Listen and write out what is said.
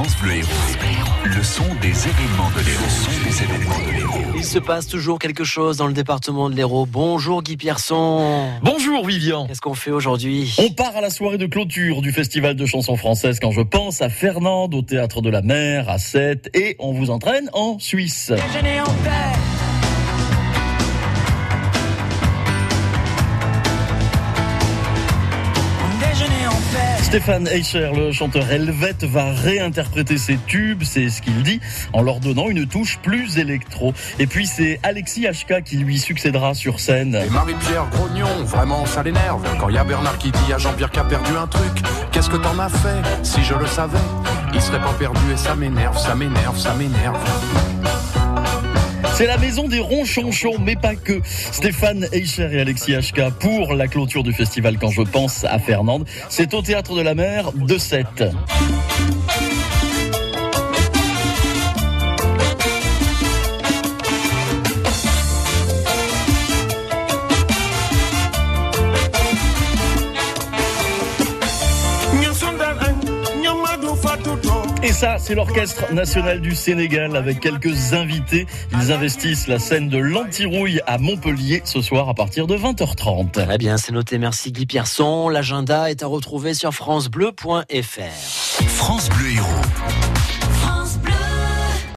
France Bleu Héros. Le son des événements de l'Hérault. Le son des événements de l'Hérault. Il se passe toujours quelque chose dans le département de l'Hérault. Bonjour Guy Pierson. Bonjour Vivian. Qu'est-ce qu'on fait aujourd'hui? On part à la soirée de clôture du Festival de chansons françaises quand je pense à Fernande au Théâtre de la Mer, à Sète, et on vous entraîne en Suisse. Déjeuner en paix. Stéphane Eicher, le chanteur helvète, va réinterpréter ses tubes, c'est ce qu'il dit, en leur donnant une touche plus électro. Et puis c'est Alexis HK qui lui succédera sur scène. Et Marie-Pierre Grognon, vraiment ça l'énerve. Quand il y a Bernard qui dit à Jean-Pierre qui a perdu un truc, qu'est-ce que t'en as fait? Si je le savais, il serait pas perdu et ça m'énerve, ça m'énerve, ça m'énerve. C'est la maison des ronchonchons, mais pas que. Stéphane Eicher et Alexis HK pour la clôture du festival Quand je pense à Fernande. C'est au Théâtre de la Mer de 7. Ça, c'est l'Orchestre national du Sénégal avec quelques invités. Ils investissent la scène de l'Antirouille à Montpellier ce soir à partir de 20h30. Très bien, c'est noté. Merci Guy Pierson. L'agenda est à retrouver sur francebleu.fr. France Bleu Héros.